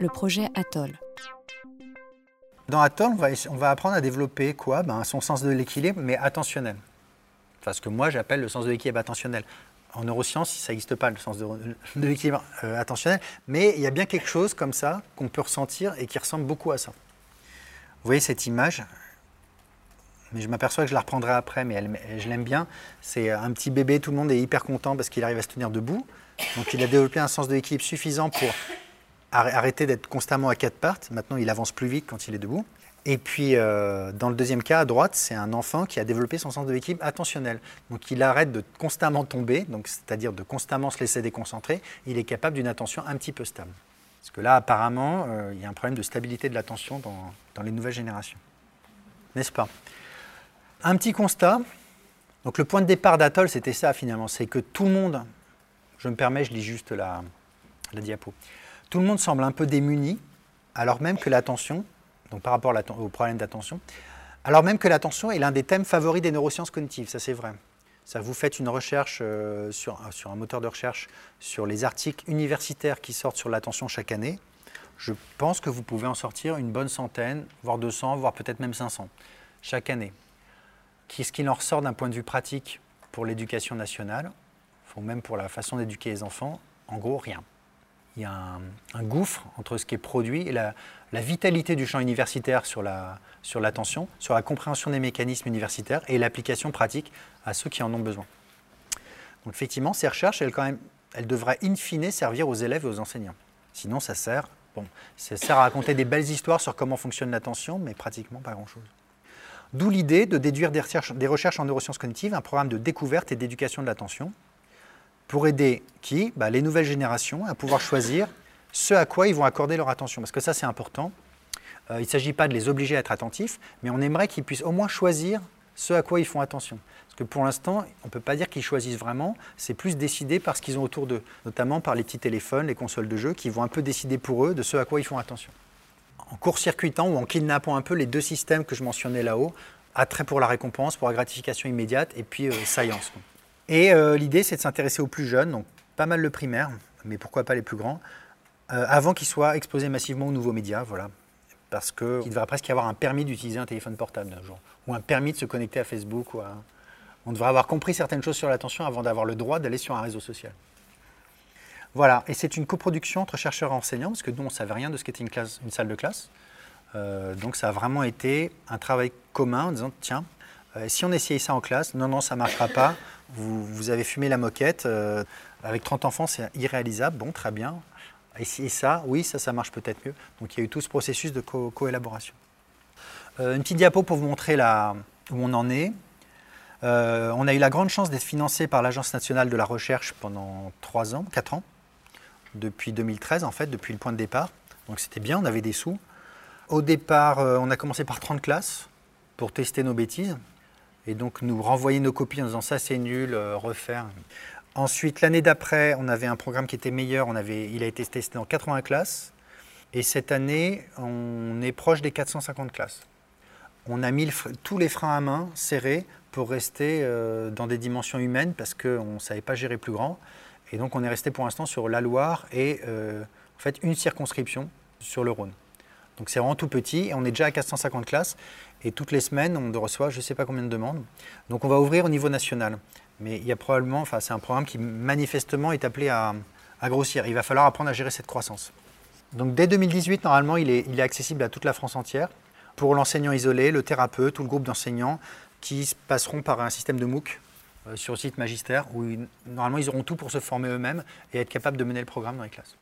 le projet Atoll. Dans Atoll, on va, apprendre à développer quoi? Ben, Son sens de l'équilibre, mais attentionnel. Enfin, ce que moi j'appelle le sens de l'équilibre attentionnel. En neurosciences, ça n'existe pas le sens de, l'équilibre euh, attentionnel, mais il y a bien quelque chose comme ça qu'on peut ressentir et qui ressemble beaucoup à ça. Vous voyez cette image? Mais je m'aperçois que je la reprendrai après, mais je l'aime bien. C'est un petit bébé, tout le monde est hyper content parce qu'il arrive à se tenir debout. Donc il a développé un sens de l'équilibre suffisant pour arrêter d'être constamment à quatre pattes. Maintenant, il avance plus vite quand il est debout. Et puis, euh, dans le deuxième cas, à droite, c'est un enfant qui a développé son sens de l'équilibre attentionnel. Donc, il arrête de constamment tomber, c'est-à-dire de constamment se laisser déconcentrer. Il est capable d'une attention un petit peu stable. Parce que là, apparemment, euh, il y a un problème de stabilité de l'attention dans, dans les nouvelles générations. N'est-ce pas? Un petit constat. Donc, le point de départ d'Atoll, c'était ça finalement. C'est que tout le monde, je me permets, je lis juste la diapo. Tout le monde semble un peu démuni, alors même que l'attention, donc par rapport au problème d'attention, alors même que l'attention est l'un des thèmes favoris des neurosciences cognitives, ça c'est vrai. Ça, vous faites une recherche euh, sur, sur un moteur de recherche sur les articles universitaires qui sortent sur l'attention chaque année. Je pense que vous pouvez en sortir une bonne centaine, voire 200, voire peut-être même 500 chaque année. Qu'est-ce qu'il en ressort d'un point de vue pratique pour l'éducation nationale, ou même pour la façon d'éduquer les enfants En gros, rien il y a un, gouffre entre ce qui est produit et la, vitalité du champ universitaire sur la- sur l'attention, sur, la compréhension des mécanismes universitaires et l'application pratique à ceux qui en ont besoin. Donc effectivement, ces recherches, elles, quand même, elles devraient in fine servir aux élèves et aux enseignants. Sinon, ça sert, bon, ça sert à raconter des belles histoires sur comment fonctionne l'attention, mais pratiquement pas grand-chose. D'où l'idée de déduire des recherches en neurosciences cognitives, un programme de découverte et d'éducation de l'attention, pour aider qui Bah, Les nouvelles générations à pouvoir choisir ce à quoi ils vont accorder leur attention. Parce que ça, c'est important. Euh, il ne s'agit pas de les obliger à être attentifs, mais on aimerait qu'ils puissent au moins choisir ce à quoi ils font attention. Parce que pour l'instant, on ne peut pas dire qu'ils choisissent vraiment, c'est plus décidé par ce qu'ils ont autour d'eux, notamment par les petits téléphones, les consoles de jeux, qui vont un peu décider pour eux de ce à quoi ils font attention. En court-circuitant ou en kidnappant un peu les deux systèmes que je mentionnais là-haut, attrait pour la récompense, pour la gratification immédiate, et puis euh, science. Et euh, l'idée, c'est de s'intéresser aux plus jeunes, donc pas mal le primaire, mais pourquoi pas les plus grands, euh, avant qu'ils soient exposés massivement aux nouveaux médias, voilà. Parce qu'il devrait presque y avoir un permis d'utiliser un téléphone portable d'un jour, ou un permis de se connecter à Facebook. Ou. On devrait avoir compris certaines choses sur l'attention avant d'avoir le droit d'aller sur un réseau social. Voilà, et c'est une coproduction entre chercheurs et enseignants, parce que nous, on ne savait rien de ce qu'était une, salle de classe. Euh, donc ça a vraiment été un travail commun en disant, tiens, si on essayait ça en classe, non, non, ça ne marchera pas, vous, avez fumé la moquette, euh, avec 30 enfants, c'est irréalisable, bon, très bien. Et, ça, oui, ça, ça marche peut-être mieux. Donc il y a eu tout ce processus de co- coélaboration. Euh, une petite diapo pour vous montrer où on en est. Euh, on a eu la grande chance d'être financé par l'Agence nationale de la recherche pendant 3 ans, 4 ans, depuis 2013 en fait, depuis le point de départ. Donc c'était bien, on avait des sous. Au départ, euh, on a commencé par 30 classes pour tester nos bêtises et donc nous renvoyer nos copies en disant ça c'est nul, euh, refaire. Ensuite, l'année d'après, on avait un programme qui était meilleur, on avait, il a été testé dans 80 classes et cette année, on est proche des 450 classes. On a mis tous les freins à main serrés pour rester euh, dans des dimensions humaines parce qu'on ne savait pas gérer plus grand. Et donc on est resté pour l'instant sur la Loire et euh, en fait une circonscription sur le Rhône. Donc c'est vraiment tout petit et on est déjà à 450 classes et toutes les semaines on reçoit je ne sais pas combien de demandes. Donc on va ouvrir au niveau national. Mais il y a probablement, enfin c'est un programme qui manifestement est appelé à, grossir. Il va falloir apprendre à gérer cette croissance. Donc dès 2018 normalement il est, il est accessible à toute la France entière pour l'enseignant isolé, le thérapeute ou le groupe d'enseignants qui passeront par un système de MOOC euh, sur le site Magistère où normalement ils auront tout pour se former eux-mêmes et être capables de mener le programme dans les classes.